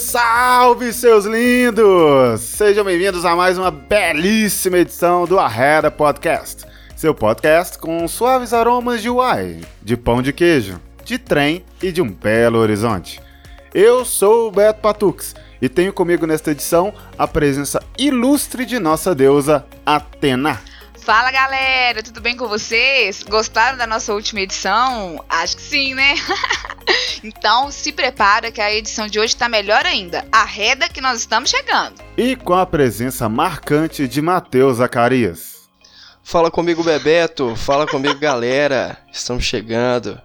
Salve, seus lindos! Sejam bem-vindos a mais uma belíssima edição do Arreda Podcast. Seu podcast com suaves aromas de uai, de pão de queijo, de trem e de um belo horizonte. Eu sou o Beto Patux e tenho comigo nesta edição a presença ilustre de nossa deusa Atena. Fala galera, tudo bem com vocês? Gostaram da nossa última edição? Acho que sim, né? então se prepara que a edição de hoje está melhor ainda. Arreda que nós estamos chegando. E com a presença marcante de Matheus Zacarias. Fala comigo, Bebeto. Fala comigo, galera. Estamos chegando.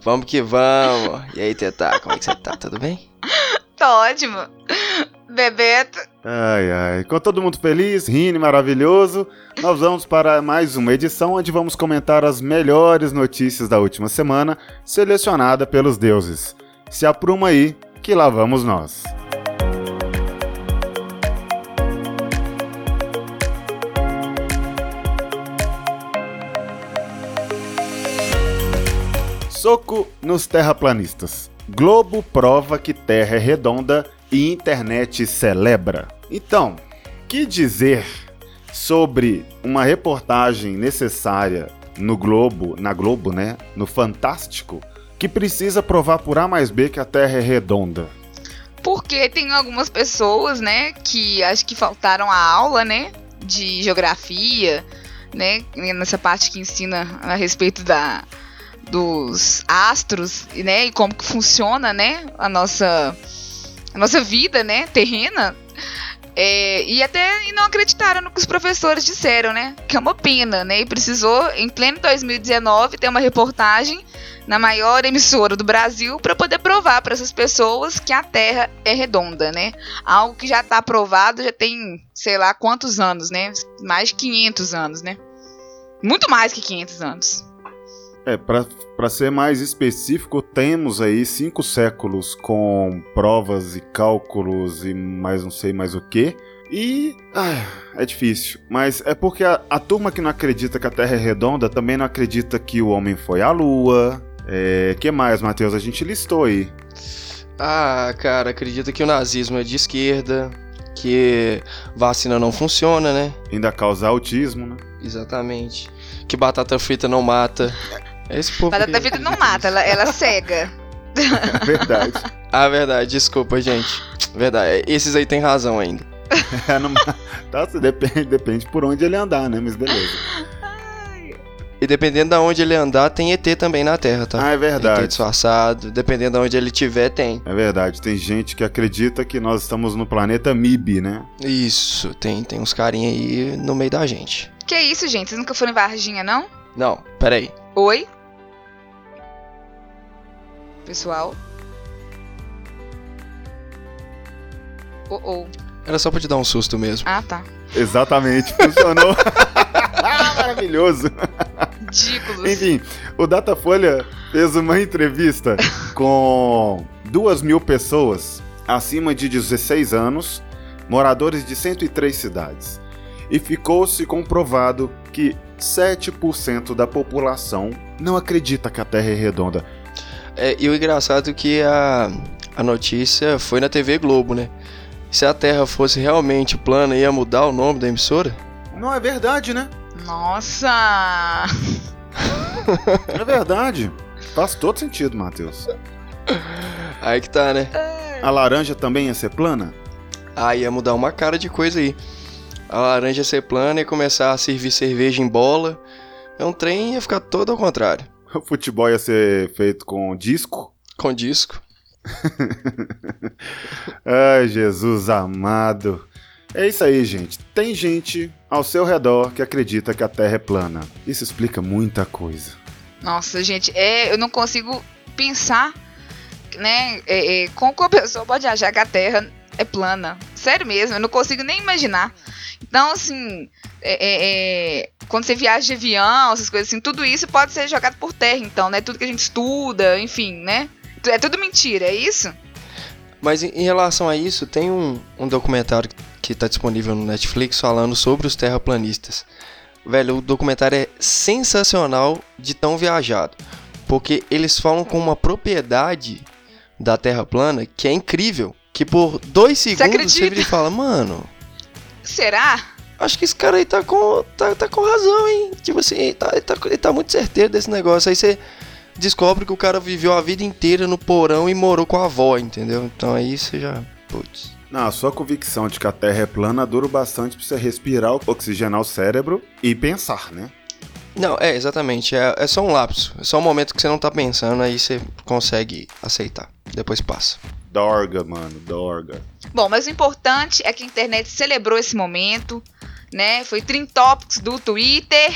Vamos que vamos. E aí, Tetá, como é que você tá? Tudo bem? Tô ótimo. Bebeto. Ai, ai. Com todo mundo feliz, rindo maravilhoso, nós vamos para mais uma edição onde vamos comentar as melhores notícias da última semana, selecionada pelos deuses. Se apruma aí, que lá vamos nós. Soco nos terraplanistas. Globo prova que Terra é redonda e internet celebra. Então, que dizer sobre uma reportagem necessária no Globo, na Globo, né, no Fantástico, que precisa provar por A mais B que a Terra é redonda? Porque tem algumas pessoas, né, que acho que faltaram a aula, né, de geografia, né, nessa parte que ensina a respeito da dos astros, né, e como que funciona, né, a nossa a nossa vida, né, terrena. É, e até não acreditaram no que os professores disseram, né? Que é uma pena, né? E precisou, em pleno 2019, ter uma reportagem na maior emissora do Brasil para poder provar para essas pessoas que a Terra é redonda, né? Algo que já está provado já tem, sei lá quantos anos, né? Mais de 500 anos, né? Muito mais que 500 anos. É, para ser mais específico, temos aí cinco séculos com provas e cálculos e mais não sei mais o que. E. Ah, é difícil. Mas é porque a, a, turma que não acredita que a Terra é redonda também não acredita que o homem foi à Lua. É. que mais, Matheus? A gente listou aí. Ah, cara, acredita que o nazismo é de esquerda, que vacina não funciona, né? Ainda causa autismo, né? Exatamente. Que batata frita não mata. É esse povo Batata frita não mata, ela, ela cega. É verdade. ah, verdade, desculpa, gente. Verdade, esses aí tem razão ainda. É, não, tá, depende, depende por onde ele andar, né? Mas beleza. E dependendo de onde ele andar, tem ET também na Terra, tá? Ah, é verdade. ET disfarçado, dependendo de onde ele tiver, tem. É verdade, tem gente que acredita que nós estamos no planeta MIB, né? Isso, tem, tem uns carinha aí no meio da gente. Que isso, gente? Vocês nunca foram em Varginha, não? Não, peraí. Oi? Pessoal? Oh, oh. Era só pra te dar um susto mesmo. Ah, tá. Exatamente, funcionou. Maravilhoso. Ridículo. Enfim, o Datafolha fez uma entrevista com duas mil pessoas acima de 16 anos, moradores de 103 cidades. E ficou-se comprovado que 7% da população não acredita que a Terra é redonda. É, e o engraçado é que a, a notícia foi na TV Globo, né? Se a Terra fosse realmente plana, ia mudar o nome da emissora? Não é verdade, né? Nossa! é verdade. Faz todo sentido, Matheus. Aí que tá, né? A laranja também ia ser plana? Ah, ia mudar uma cara de coisa aí. A laranja ia ser plana e começar a servir cerveja em bola. É um trem ia ficar todo ao contrário. O futebol ia ser feito com disco? Com disco. Ai, Jesus amado. É isso aí, gente. Tem gente ao seu redor que acredita que a Terra é plana. Isso explica muita coisa. Nossa, gente, é, eu não consigo pensar, né? É, é, como que uma pessoa pode achar que a Terra é plana? Sério mesmo, eu não consigo nem imaginar. Então, assim, é, é, é, quando você viaja de avião, essas coisas assim, tudo isso pode ser jogado por terra, então, né? Tudo que a gente estuda, enfim, né? É tudo mentira, é isso? Mas em relação a isso, tem um, um documentário que está disponível no Netflix falando sobre os terraplanistas. Velho, o documentário é sensacional de tão viajado. Porque eles falam com uma propriedade da Terra plana que é incrível. Que por dois segundos você, e fala, mano. Será? Acho que esse cara aí tá com, tá, tá com razão, hein? Tipo assim, ele tá, ele, tá, ele tá muito certeiro desse negócio. Aí você descobre que o cara viveu a vida inteira no porão e morou com a avó, entendeu? Então aí você já. Putz. Não, a sua convicção de que a Terra é plana dura bastante pra você respirar, oxigenar o cérebro e pensar, né? Não, é, exatamente. É, é só um lapso. É só um momento que você não tá pensando, aí você consegue aceitar. Depois passa. Dorga, mano, dorga. Bom, mas o importante é que a internet celebrou esse momento, né? Foi Trim Topics do Twitter,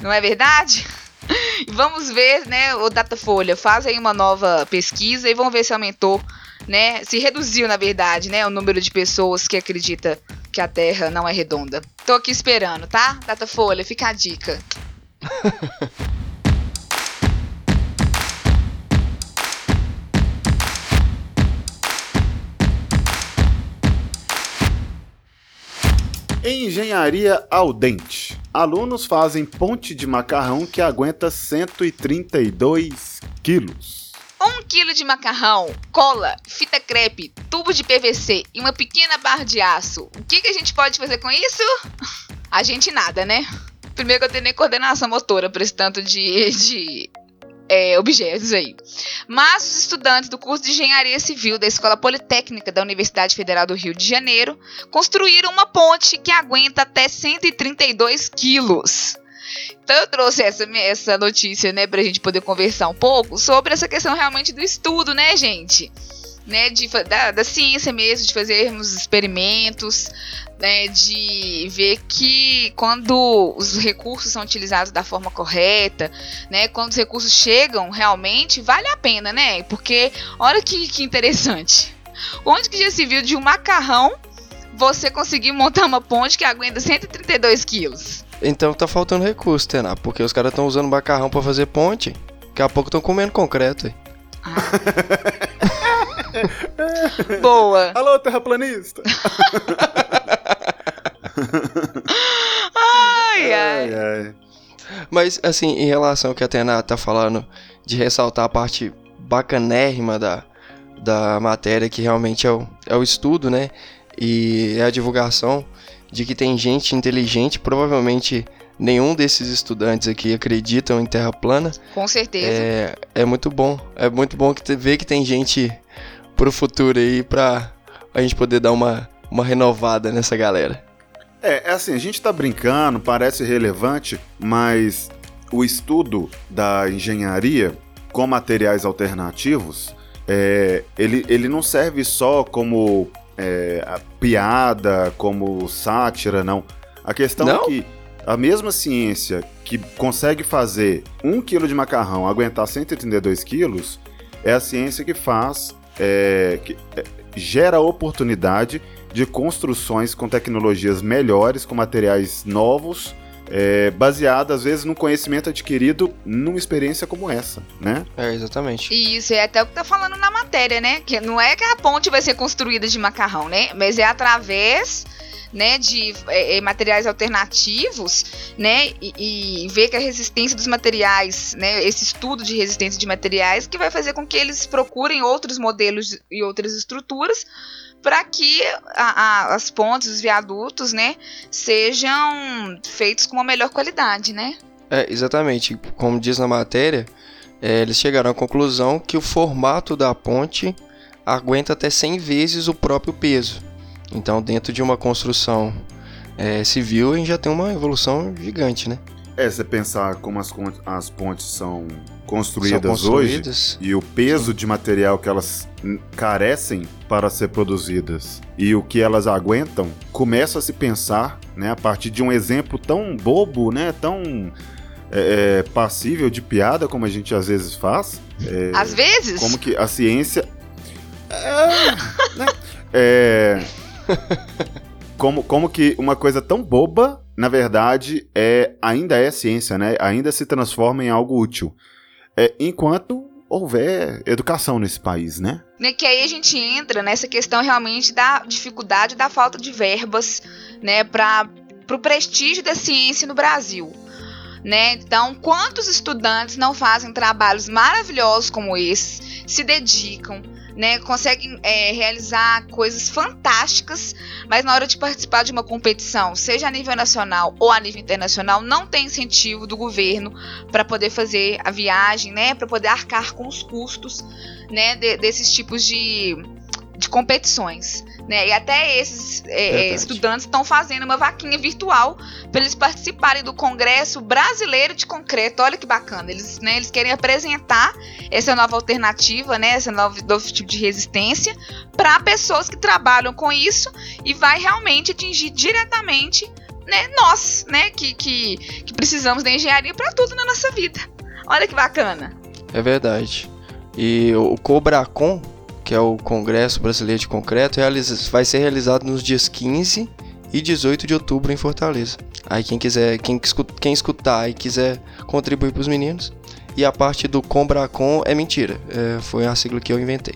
não é verdade? vamos ver, né, o Datafolha, faz aí uma nova pesquisa e vamos ver se aumentou, né, se reduziu, na verdade, né, o número de pessoas que acredita que a Terra não é redonda. Tô aqui esperando, tá? Datafolha, fica a dica. Engenharia ao dente. Alunos fazem ponte de macarrão que aguenta 132 quilos. Um quilo de macarrão, cola, fita crepe, tubo de PVC e uma pequena barra de aço. O que, que a gente pode fazer com isso? A gente nada, né? Primeiro que eu tenho nem coordenação motora para esse tanto de, de é, objetos aí. Mas os estudantes do curso de Engenharia Civil da Escola Politécnica da Universidade Federal do Rio de Janeiro construíram uma ponte que aguenta até 132 quilos. Então eu trouxe essa, essa notícia, né, pra gente poder conversar um pouco sobre essa questão realmente do estudo, né, gente? Né, de, da, da ciência mesmo, de fazermos experimentos, né, de ver que quando os recursos são utilizados da forma correta, né, quando os recursos chegam realmente, vale a pena, né? Porque olha que, que interessante. Onde que já se viu de um macarrão você conseguir montar uma ponte que aguenta 132 quilos? Então tá faltando recurso, Tená, porque os caras estão usando macarrão para fazer ponte. Daqui a pouco estão comendo concreto. Ah. Boa. Alô, terraplanista. ai, ai, ai. Mas, assim, em relação ao que a Tena tá falando, de ressaltar a parte bacanérrima da, da matéria, que realmente é o, é o estudo, né? E é a divulgação de que tem gente inteligente, provavelmente nenhum desses estudantes aqui acreditam em Terra plana. Com certeza. É, é muito bom. É muito bom que ver que tem gente pro futuro aí pra a gente poder dar uma, uma renovada nessa galera. É, é assim, a gente tá brincando, parece relevante, mas o estudo da engenharia com materiais alternativos, é, ele, ele não serve só como é, piada, como sátira, não. A questão é não? é que a mesma ciência que consegue fazer um quilo de macarrão aguentar 132 quilos é a ciência que faz, é, que é, gera oportunidade de construções com tecnologias melhores, com materiais novos, é, baseado às vezes no conhecimento adquirido numa experiência como essa, né? É, exatamente. Isso, é até o que tá falando na matéria, né? Que não é que a ponte vai ser construída de macarrão, né? Mas é através né, de é, é materiais alternativos, né, e, e, ver que a resistência dos materiais, né, esse estudo de resistência de materiais que vai fazer com que eles procurem outros modelos e outras estruturas para que a, a, as pontes, os viadutos, né, sejam feitos com uma melhor qualidade, né? É, exatamente. Como diz na matéria, é, eles chegaram à conclusão que o formato da ponte aguenta até 100 vezes o próprio peso. Então, dentro de uma construção é, civil, a gente já tem uma evolução gigante, né? É, você pensar como as, as pontes são construídas, são construídas, hoje e o peso de material que elas carecem para ser produzidas e o que elas aguentam, começa a se pensar, né, a partir de um exemplo tão bobo, né, tão é, é passível de piada como a gente às vezes faz. É, às vezes? Como que a ciência. É, né, é, como, como que uma coisa tão boba na verdade, é, ainda é ciência, né? Ainda se transforma em algo útil. É, enquanto houver educação nesse país, né? né? Que aí a gente entra nessa questão realmente da dificuldade da falta de verbas, né, para o prestígio da ciência no Brasil. Né? Então, quantos estudantes não fazem trabalhos maravilhosos como esse, se dedicam, né, conseguem é, realizar coisas fantásticas, mas na hora de participar de uma competição, seja a nível nacional ou a nível internacional, não tem incentivo do governo para poder fazer a viagem, né, para poder arcar com os custos, né, de, desses tipos de, de competições. Né? E até esses é, estudantes estão fazendo uma vaquinha virtual para eles participarem do Congresso Brasileiro de Concreto. Olha que bacana. Eles, né, eles querem apresentar essa nova alternativa, né, esse novo, novo tipo de resistência para pessoas que trabalham com isso e vai realmente atingir diretamente né, nós, né, que, que, que precisamos da engenharia para tudo na nossa vida. Olha que bacana. É verdade. E o Cobracon que é o Congresso Brasileiro de Concreto, vai ser realizado nos dias 15 e 18 de outubro em Fortaleza. Aí quem quiser, quem, quem escutar e quiser contribuir para os meninos. E a parte do Combracon é mentira, é, foi a sigla que eu inventei.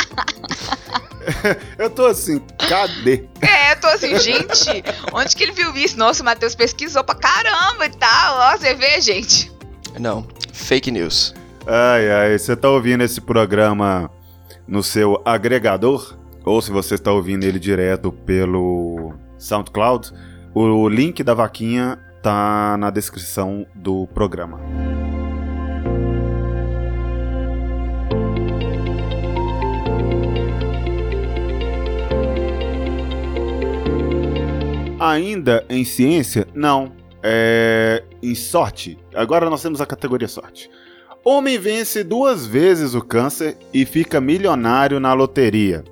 eu tô assim, cadê? É, eu tô assim, gente, onde que ele viu isso? Nossa, o Matheus pesquisou pra caramba e tal. Ó, você vê, gente. Não, fake news. Ai, ai, você tá ouvindo esse programa no seu agregador? Ou se você está ouvindo ele direto pelo SoundCloud, o link da vaquinha tá na descrição do programa. Ainda em ciência? Não. É em sorte. Agora nós temos a categoria sorte. Homem vence duas vezes o câncer e fica milionário na loteria.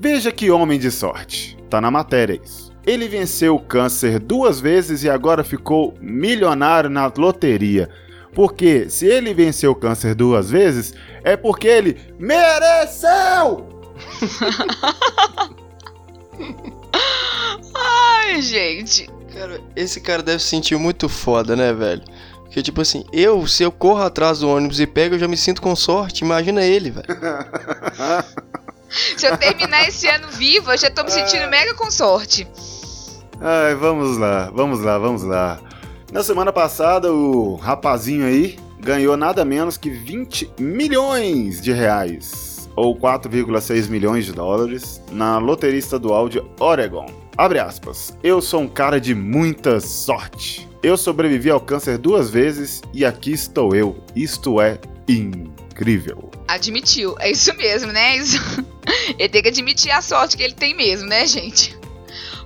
Veja que homem de sorte. Tá na matéria isso. Ele venceu o câncer duas vezes e agora ficou milionário na loteria. Porque se ele venceu o câncer duas vezes, é porque ele mereceu! Ai, gente. Cara, esse cara deve se sentir muito foda, né, velho? Que tipo assim, eu, se eu corro atrás do ônibus e pego, eu já me sinto com sorte. Imagina ele, velho. se eu terminar esse ano vivo, eu já tô me sentindo mega com sorte. Ai, vamos lá, vamos lá, vamos lá. Na semana passada, o rapazinho aí ganhou nada menos que 20 milhões de reais, ou 4,6 milhões de dólares, na loteria estadual de Oregon. Abre aspas. Eu sou um cara de muita sorte. Eu sobrevivi ao câncer duas vezes e aqui estou eu. Isto é incrível. Admitiu, é isso mesmo, né? Isso... ele tem que admitir a sorte que ele tem mesmo, né, gente?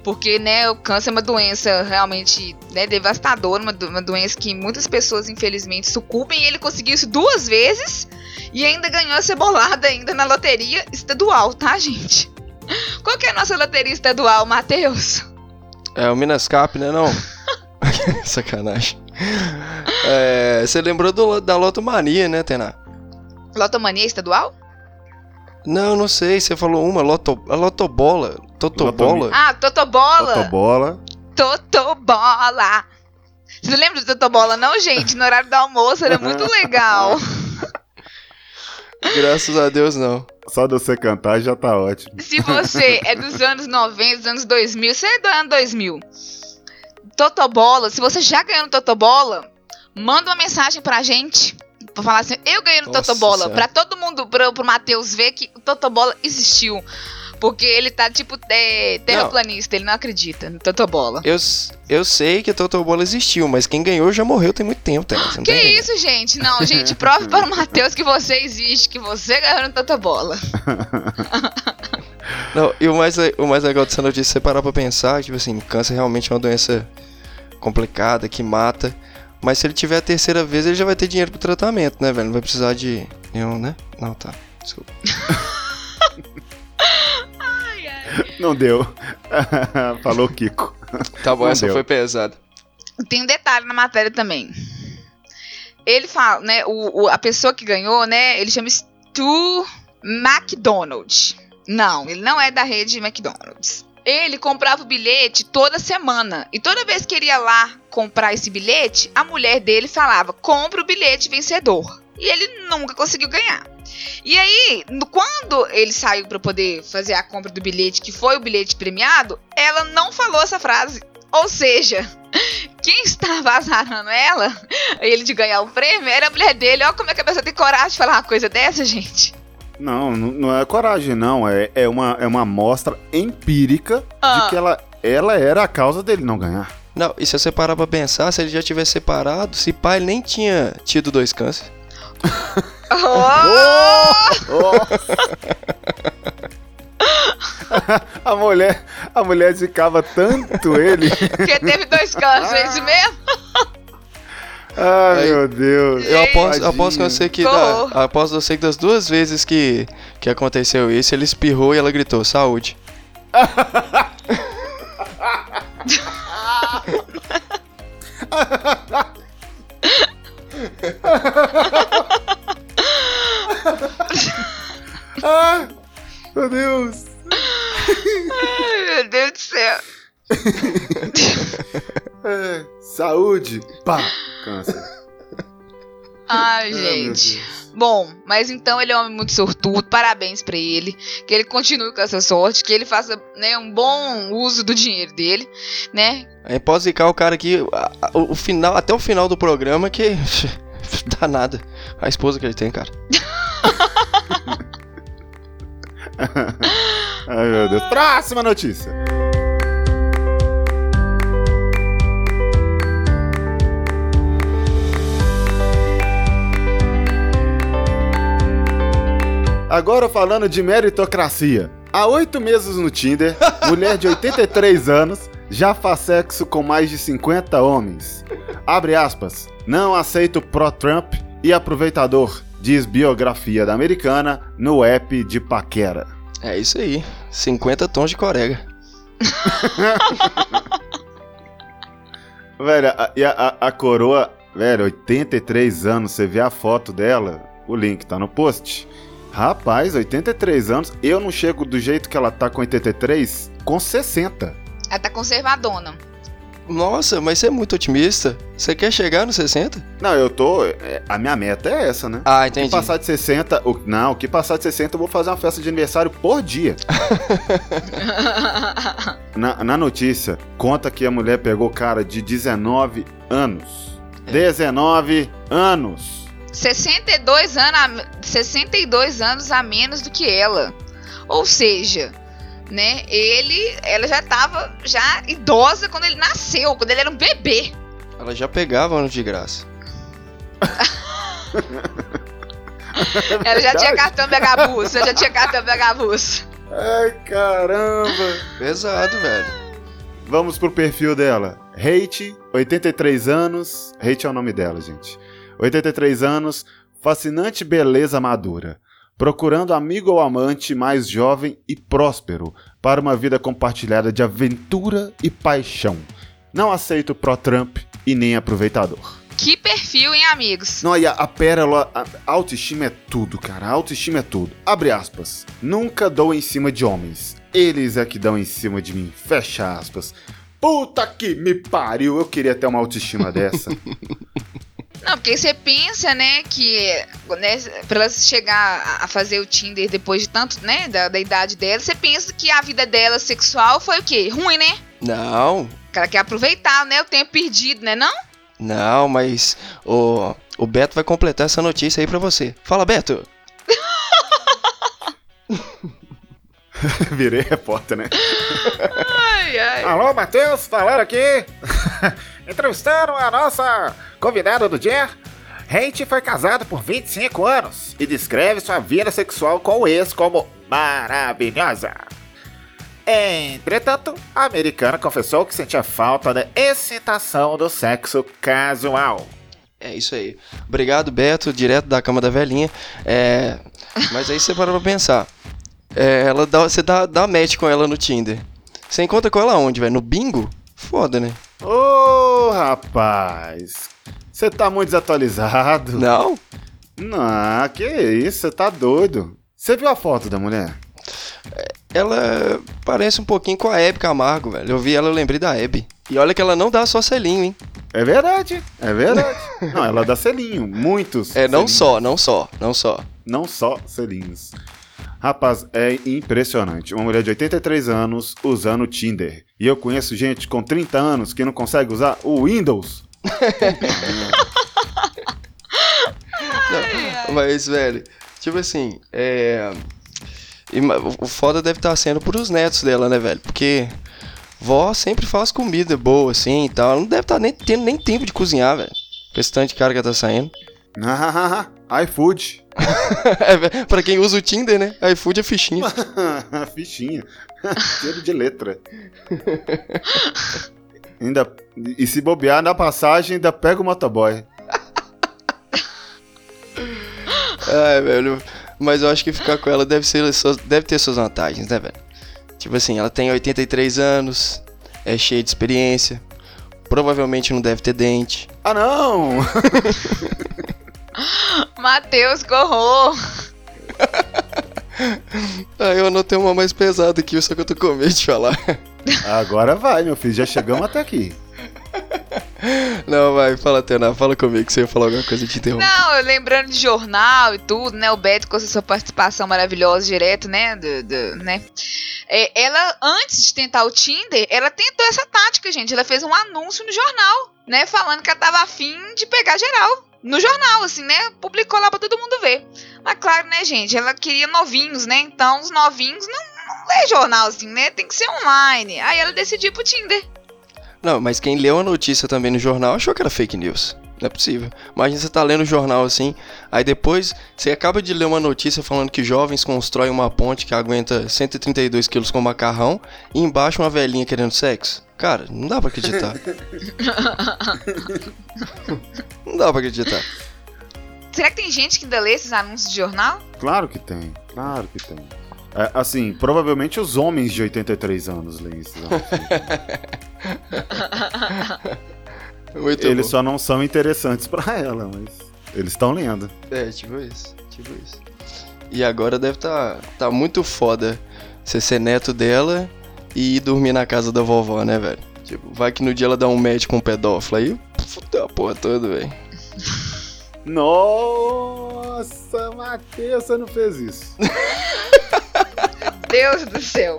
Porque, né, o câncer é uma doença realmente né, devastadora, uma, uma doença que muitas pessoas, infelizmente, sucumbem. E ele conseguiu isso duas vezes e ainda ganhou essa bolada ainda na loteria estadual, tá, gente? Qual que é a nossa loteria estadual, Matheus? É o Minascap, né, não? Sacanagem. É, você lembrou do, da Lotomania, né, Tena? Lotomania estadual? Não, não sei. Você falou uma, loto, a Lotobola. Totobola? Ah, Totobola. Totobola. Totobola. Você lembra do Totobola, não, gente? No horário do almoço era muito legal. Graças a Deus, não. Só de você cantar já tá ótimo. Se você é dos anos 90, dos anos 2000, você é do ano 2000. Totobola, se você já ganhou no Totobola, manda uma mensagem pra gente. Pra falar assim, eu ganhei no Nossa Totobola. Senhora. Pra todo mundo, pro, pro Matheus ver que o Totobola existiu. Porque ele tá, tipo, é, terraplanista, não. ele não acredita no Totobola. Eu, eu sei que o Totobola existiu, mas quem ganhou já morreu tem muito tempo, tá? Que tá isso, gente? Não, gente, prove para o Matheus que você existe, que você ganhou no Totobola. não, e o mais, o mais legal dessa notícia é você parar pra pensar, tipo assim, câncer realmente é uma doença complicada, que mata. Mas se ele tiver a terceira vez, ele já vai ter dinheiro pro tratamento, né, velho? Não vai precisar de nenhum, né? Não, tá. Desculpa. ai, ai. Não deu. Falou Kiko. Tá bom, Não essa deu. foi pesada. Tem um detalhe na matéria também. Ele fala, né? O, o, a pessoa que ganhou, né? Ele chama Stu McDonald. Não, ele não é da rede McDonald's ele comprava o bilhete toda semana. E toda vez que ele ia lá comprar esse bilhete, a mulher dele falava: compra o bilhete vencedor. E ele nunca conseguiu ganhar. E aí, quando ele saiu para poder fazer a compra do bilhete, que foi o bilhete premiado, ela não falou essa frase. Ou seja, quem estava azarando ela, ele de ganhar o prêmio, era a mulher dele. Olha como é que a pessoa tem coragem de falar uma coisa dessa, gente. Não, não é coragem, não. É, é, uma, é uma amostra empírica Ah. de que ela, ela era a causa dele não ganhar. Não, e se você parar pra pensar, se ele já tivesse separado, se pai nem tinha tido dois cânceres. Oh! a mulher, a mulher zicava tanto ele. Porque teve dois cânceres, é isso mesmo? Ai, Aí- meu Deus. Eu aposto, aposto com você que Pô. da, aposto você que das duas vezes que, que aconteceu isso, ele espirrou e ela gritou, saúde. Ah, meu Deus. Ai, meu Deus do céu. É, saúde. Pá. Câncer. Ai, Ah, gente. Bom, mas então ele é um homem muito sortudo, parabéns pra ele, que ele continue com essa sorte, que ele faça né, um bom uso do dinheiro dele, né? Aí pode zicar o cara aqui, o final, até o final do programa que dá nada. A esposa que ele tem, cara. Ai, meu Deus. Próxima notícia. Agora falando de meritocracia. Há oito meses no Tinder, mulher de 83 anos já faz sexo com mais de 50 homens. Abre aspas. Não aceito pró-Trump e aproveitador, diz biografia da americana no app de paquera. É isso aí. 50 tons de corega. Velho, a, e a, a- a coroa, velho, 83 anos, você vê a foto dela, o link tá no post. Rapaz, 83 anos, eu não chego do jeito que ela tá com 83, com 60. Ela tá conservadona. Nossa, mas você é muito otimista. Você quer chegar nos 60? Não, eu tô. é, A minha meta é essa, né? Ah, O que entendi. passar de 60. O, não, o que passar de 60 eu vou fazer uma festa de aniversário por dia. Na, na notícia, conta que a mulher pegou cara de 19 anos. 19 anos. 62 anos, a, 62 anos a menos do que ela. Ou seja, né, ele, ela já tava já idosa quando ele nasceu, quando ele era um bebê. Ela já pegava anos de graça. Ela já tinha cartão Megabus, ela já tinha cartão Megabus. Ai, caramba. Pesado, velho. Vamos pro perfil dela. Hate, 83 anos. Hate é o nome dela, gente. 83 anos, fascinante beleza madura. Procurando amigo ou amante mais jovem e próspero para uma vida compartilhada de aventura e paixão. Não aceito pró-Trump e nem aproveitador. Que perfil, hein, amigos? Não, e a, a pérola, a autoestima é tudo, cara. A autoestima é tudo. Abre aspas. Nunca dou em cima de homens. Eles é que dão em cima de mim. Fecha aspas. Puta que me pariu. Eu queria ter uma autoestima dessa. Não, porque você pensa, né, que né, pra ela chegar a- fazer o Tinder depois de tanto, né, da, da idade dela, você pensa que a vida dela sexual foi o quê? Ruim, né? Não, Que ela quer aproveitar, né, o tempo perdido, né, não? não, mas o, o Beto vai completar essa notícia aí pra você. Fala, Beto. Virei repórter, né? Ai, ai. Alô, Matheus, falando aqui. Entrevistando a nossa convidada do dia. Hate foi casado por 25 anos e descreve sua vida sexual com o ex como maravilhosa. Entretanto, a americana confessou que sentia falta da excitação do sexo casual. É isso aí. Obrigado, Beto, direto da cama da velhinha. É, mas aí você para pra pensar. É, ela dá, você dá, dá match com ela no Tinder. Você encontra com ela onde, velho? No bingo? Foda, né? Rapaz, você tá muito desatualizado. Não? Não, que isso, você tá doido. Você viu a foto da mulher? Ela parece um pouquinho com a Hebe Camargo, velho. Eu vi ela, eu lembrei da Hebe. E olha que ela não dá só selinho, hein? É verdade, é verdade. não, ela dá selinho, muitos. É, não selinhos. só, não só, não só. Não só selinhos. Rapaz, é impressionante. Uma mulher de 83 anos usando o Tinder. E eu conheço gente com 30 anos que não consegue usar o Windows. Não, mas, velho, tipo assim, é. O foda deve estar sendo pros netos dela, né, velho? Porque vó sempre faz comida boa, assim e tal. Ela não deve estar nem tendo nem tempo de cozinhar, velho. Com esse tanto de cara que ela tá saindo. iFood. É, pra quem usa o Tinder, né? iFood é fichinha. Fichinha. Cheiro de letra. ainda, e se bobear na passagem, ainda pega o motoboy. Ai, velho. Mas eu acho que ficar com ela deve, ser, deve ter suas vantagens, né, velho? Tipo assim, ela tem 83 anos, é cheia de experiência, provavelmente não deve ter dente. Ah, não! Matheus, que horror! Ah, eu anotei uma mais pesada aqui, só que eu tô com medo de falar. Agora vai, meu filho. Já chegamos até aqui. Não, vai, fala, Tena, fala comigo que você ia falar alguma coisa de interromper. Não, eu lembrando de jornal e tudo, né? O Beto com essa sua participação maravilhosa direto, né? Do, do- né? É, ela, antes de tentar o Tinder, ela tentou essa tática, gente. Ela fez um anúncio no jornal, né? Falando que ela tava afim de pegar geral. No jornal, assim, né? Publicou lá pra todo mundo ver. Mas claro, né, gente? Ela queria novinhos, né? Então, os novinhos não, não lê jornal, assim, né? Tem que ser online. Aí ela decidiu pro Tinder. Não, mas quem leu a notícia também no jornal achou que era fake news. Não é possível. Imagina você tá lendo o jornal assim, aí depois você acaba de ler uma notícia falando que jovens constroem uma ponte que aguenta 132 quilos com macarrão e embaixo uma velhinha querendo sexo. Cara, não dá pra acreditar. não dá pra acreditar. Será que tem gente que ainda lê esses anúncios de jornal? Claro que tem. Claro que tem. É, assim, provavelmente os homens de 83 anos leem isso. Muito Eles bom. só não são interessantes pra ela, mas eles estão lendo. É, tipo isso, tipo isso. E agora deve tá, tá muito foda você ser neto dela e ir dormir na casa da vovó, né, velho? Tipo, vai que no dia ela dá um match com um pedófilo aí, fudeu a porra toda, velho. Nossa, Matheus, você não fez isso. Deus do céu.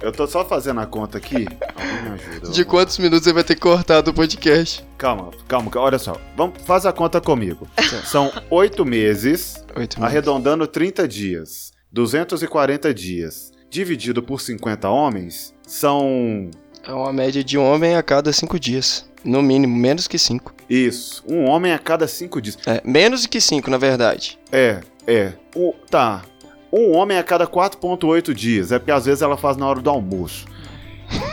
Eu tô só fazendo a conta aqui. Alguém me ajuda. De quantos minutos você vai ter cortado o podcast? Calma, calma, olha só. Vamos, faz a conta comigo. São oito meses, Oito minutos. arredondando 30 dias. 240 dias. Dividido por 50 homens, são. É uma média de um homem a cada cinco dias. No mínimo, menos que cinco. Isso, um homem a cada cinco dias. É, menos que cinco, na verdade. É, é. O, tá. Um homem a cada 4,8 dias. É porque às vezes ela faz na hora do almoço.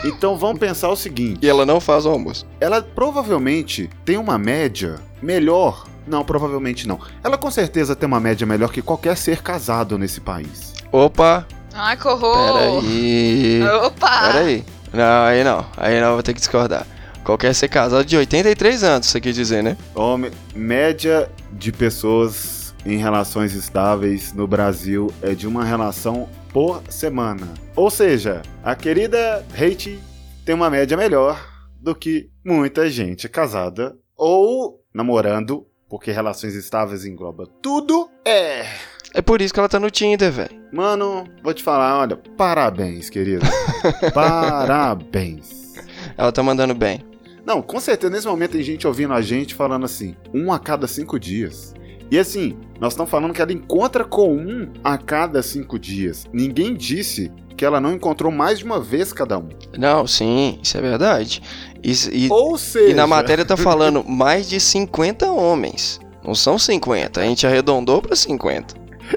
Então vamos pensar o seguinte: E ela não faz o almoço. ela provavelmente tem uma média melhor. Não, provavelmente não. Ela com certeza tem uma média melhor que qualquer ser casado nesse país. Opa, Ai, que horror. peraí. Opa. Peraí. Não, aí não. Aí não, vou ter que discordar. Qualquer ser casado de 83 anos, você quer dizer, né? Homem, média de pessoas em relações estáveis no Brasil é de uma relação por semana. Ou seja, a querida Hate tem uma média melhor do que muita gente casada ou namorando, porque relações estáveis engloba tudo. É. É por isso que ela tá no Tinder, velho. Mano, vou te falar, olha, parabéns, querido. parabéns. Ela tá mandando bem. Não, com certeza nesse momento tem gente ouvindo a gente falando assim, um a cada cinco dias. E assim, nós estamos falando que ela encontra com um a cada cinco dias. Ninguém disse que ela não encontrou mais de uma vez cada um. Não, sim, isso é verdade. Isso- e, Ou seja, e na matéria tá falando mais de 50 homens. Não são 50, a gente arredondou pra 50.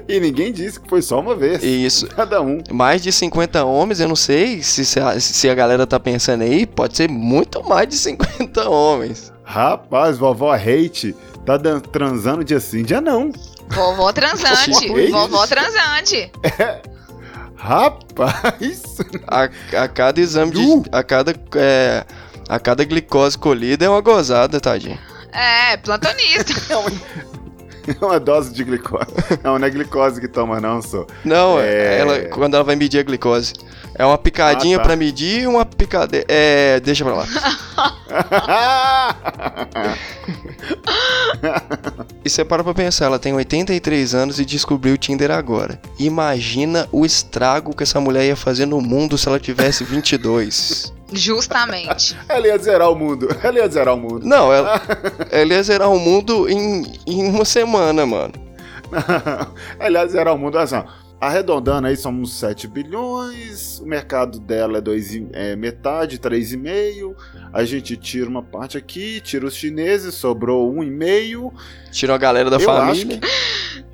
E ninguém disse que foi só uma vez. Isso. Cada um. Mais de 50 homens, eu não sei se, se, a, se a galera tá pensando aí, pode ser muito mais de 50 homens. Rapaz, vovó Hate tá dan- transando dia sim, dia não. Vovó transante. Vovó transante. Rapaz! A, a cada exame de. A cada. É, a cada glicose colhida é uma gozada, tadinho. É, plantonista. É uma dose de glicose. Não, não é glicose que toma, não, só. Não, É. ela, quando ela vai medir a glicose. É uma picadinha Ah, tá. pra medir e uma picada. É. Deixa pra lá. E você para pra pensar, ela tem 83 anos e descobriu o Tinder agora. Imagina o estrago que essa mulher ia fazer no mundo se ela tivesse 22. Justamente. ela ia zerar o mundo. Ela ia zerar o mundo. Não, ela, ela ia zerar o mundo em, em uma semana, mano. ela ia zerar o mundo. Assim, ó, arredondando aí, somos 7 bilhões. O mercado dela é, dois, e- é metade, 3,5. A gente tira uma parte aqui, tira os chineses, sobrou 1,5. Tirou a galera da Eu família.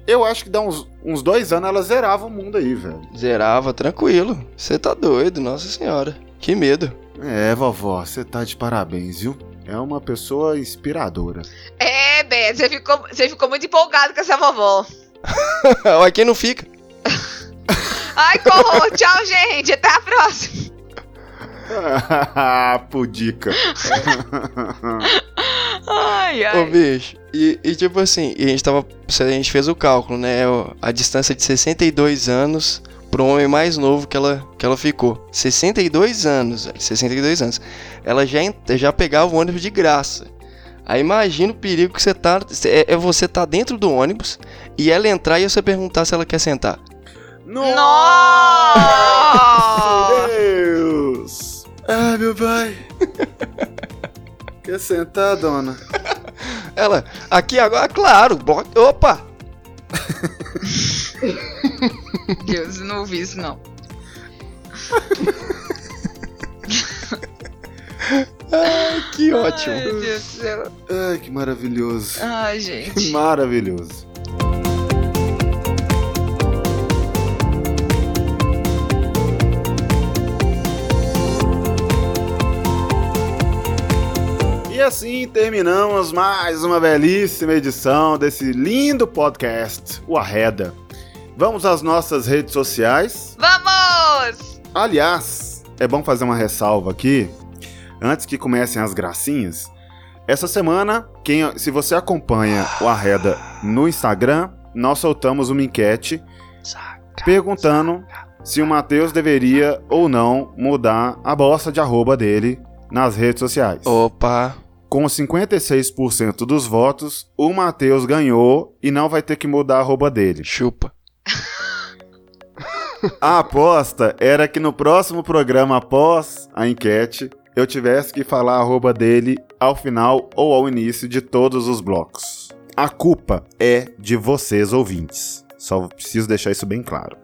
Eu acho que dá uns, uns dois anos ela zerava o mundo aí, velho. Zerava, tranquilo. Você tá doido, nossa senhora. Que medo. É, vovó, você tá de parabéns, viu? É uma pessoa inspiradora. É, Beto, você ficou, você ficou muito empolgado com essa vovó. Olha quem não fica. Ai, horror. Tchau, gente. Até a próxima. Pudica. Ai, Ô, ai. bicho. E, e tipo assim, a gente tava. A gente fez o cálculo, né? A distância de 62 anos pro homem mais novo que ela, que ela ficou. 62 anos, velho. 62 anos. Ela já, já pegava o ônibus de graça. Aí imagina o perigo que você tá. É, é você tá dentro do ônibus e ela entrar e você perguntar se ela quer sentar. Nossa! Nossa! Deus! Ai, meu pai. Quer sentar, dona? Ela, aqui agora, claro. Opa! Deus, eu não ouvi isso, não. Que ótimo. Ai, meu Deus do céu. Ai, que maravilhoso. Ai, Que gente. maravilhoso. E assim terminamos mais uma belíssima edição desse lindo podcast, o Arreda. Vamos às nossas redes sociais. Vamos! Aliás, é bom fazer uma ressalva aqui, antes que comecem as gracinhas. Essa semana, quem, se você acompanha o Arreda no Instagram, nós soltamos uma enquete perguntando se o Matheus deveria ou não mudar a bosta de arroba dele nas redes sociais. Opa. Com 56% dos votos, o Matheus ganhou e não vai ter que mudar a arroba dele. Chupa. A aposta era que no próximo programa após a enquete, eu tivesse que falar a arroba dele ao final ou ao início de todos os blocos. A culpa é de vocês, ouvintes. Só preciso deixar isso bem claro.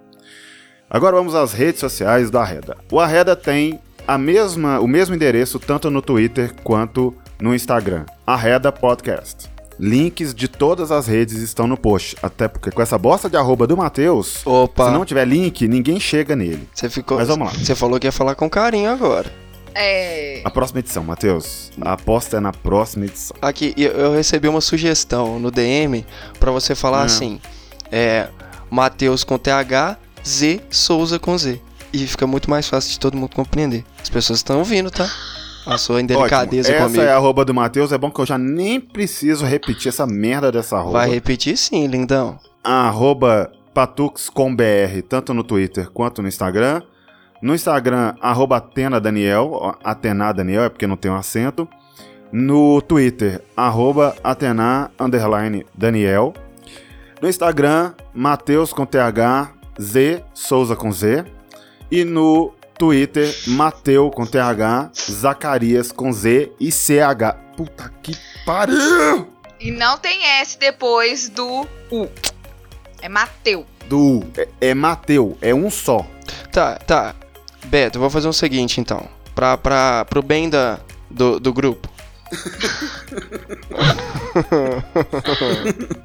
Agora vamos às redes sociais do Arreda. O Arreda tem a mesma, o mesmo endereço tanto no Twitter quanto no Instagram. Arreda Podcast. Links de todas as redes estão no post. Até porque com essa bosta de arroba do Matheus, Opa. se não tiver link, ninguém chega nele. Você ficou. Mas vamos lá. Você falou que ia falar com carinho agora. É. A próxima edição, Matheus. A aposta é na próxima edição. Aqui, eu- recebi uma sugestão no DM pra você falar Hum. assim: é. Matheus com TH, Z Souza com Z. E fica muito mais fácil de todo mundo compreender. As pessoas estão ouvindo, tá? A sua indelicadeza Ótimo. comigo. Essa é a arroba do Matheus. É bom que eu já nem preciso repetir essa merda dessa arroba. Vai repetir sim, lindão. A arroba patuxcombr, tanto no Twitter quanto no Instagram. No Instagram, arroba Atena Daniel. Atena Daniel é porque não tem um acento. No Twitter, arroba Atena underline Daniel. No Instagram, Mateus com TH, Z, Souza com Z. E no Twitter, Mateu com TH, Zacarias com Z e CH. Puta que pariu! E não tem S depois do U. É Mateu. Do U. É, é Mateu, é um só. Tá, tá. Beto, eu vou fazer o seguinte então. Pra, pra, pro bem da, do, do grupo.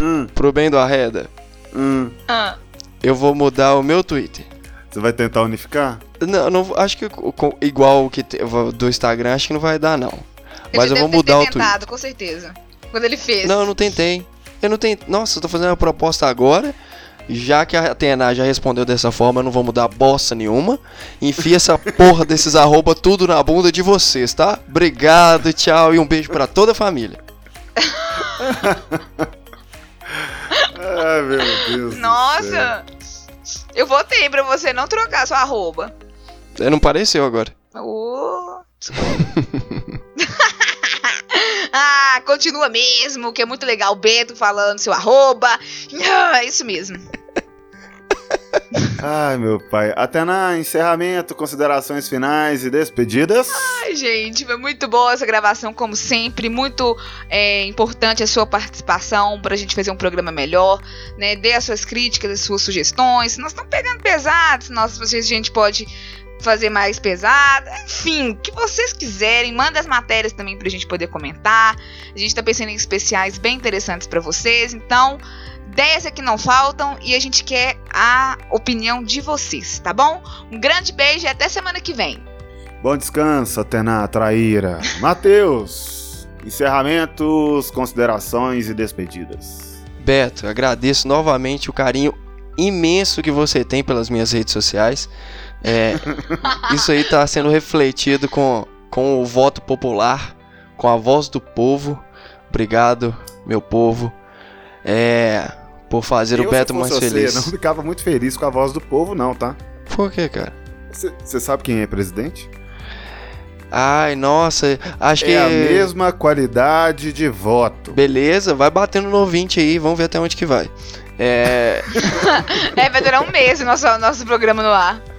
Hum, Pro bem do Arreda, hum. Ah, eu vou mudar o meu Twitter. Você vai tentar unificar? Não, não acho que co- co- igual o que te- do Instagram, acho que não vai dar não. Mas eu vou deve ter mudar o Twitter. tentado, com certeza. Quando ele fez. Não, eu não tentei. Eu não tentei. Nossa, eu tô fazendo uma proposta agora. Já que a Atena já respondeu dessa forma, eu não vou mudar bosta nenhuma. Enfia essa porra desses arroba tudo na bunda de vocês, tá? Obrigado, tchau e um beijo pra toda a família. Ai, meu Deus. Nossa! Eu votei pra você não trocar sua arroba. É, não pareceu agora. Oh. ah, continua mesmo, que é muito legal o Beto falando seu arroba. Ah, isso mesmo. Ai, meu pai. Até na encerramento, considerações finais e despedidas. Ai, gente, foi muito boa essa gravação, como sempre. Muito é, importante a sua participação para a gente fazer um programa melhor. Né? Dê as suas críticas, as suas sugestões. Nós estamos pegando pesados, nós, a gente pode fazer mais pesado, enfim, o que vocês quiserem, manda as matérias também pra gente poder comentar. A gente tá pensando em especiais bem interessantes para vocês, então ideias aqui não faltam e a gente quer a opinião de vocês, tá bom? Um grande beijo e até semana que vem. Bom descanso, Atena Traíra. Matheus, encerramentos, considerações e despedidas. Beto, agradeço novamente o carinho imenso que você tem pelas minhas redes sociais. É, isso aí está sendo refletido com, com o voto popular, com a voz do povo. Obrigado, meu povo, é, por fazer Eu, o Beto mais você, feliz. não ficava muito feliz com a voz do povo, não, tá? Por quê, cara? Você sabe quem é presidente? Ai, nossa, acho que. É a mesma qualidade de voto. Beleza, vai batendo no 20 aí, vamos ver até onde que vai. É. É, vai durar um mês o nosso, nosso programa no ar.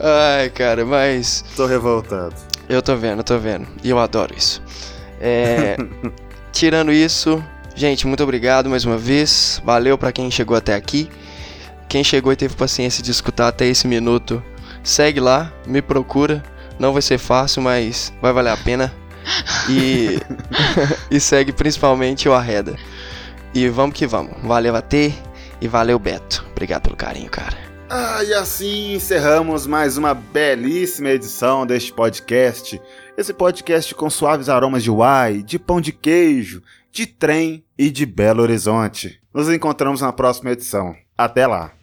Ai, cara, mas. Tô revoltado. Eu tô vendo, tô vendo. E eu adoro isso. É. tirando isso, gente, muito obrigado mais uma vez. Valeu pra quem chegou até aqui. Quem chegou e teve paciência de escutar até esse minuto, segue lá, me procura. Não vai ser fácil, mas vai valer a pena. E, e segue principalmente o Arreda. E vamos que vamos. Valeu a T e valeu Beto. Obrigado pelo carinho, cara. Ah, e assim encerramos mais uma belíssima edição deste podcast. Esse podcast com suaves aromas de uai, de pão de queijo, de trem e de Belo Horizonte. Nos encontramos na próxima edição. Até lá!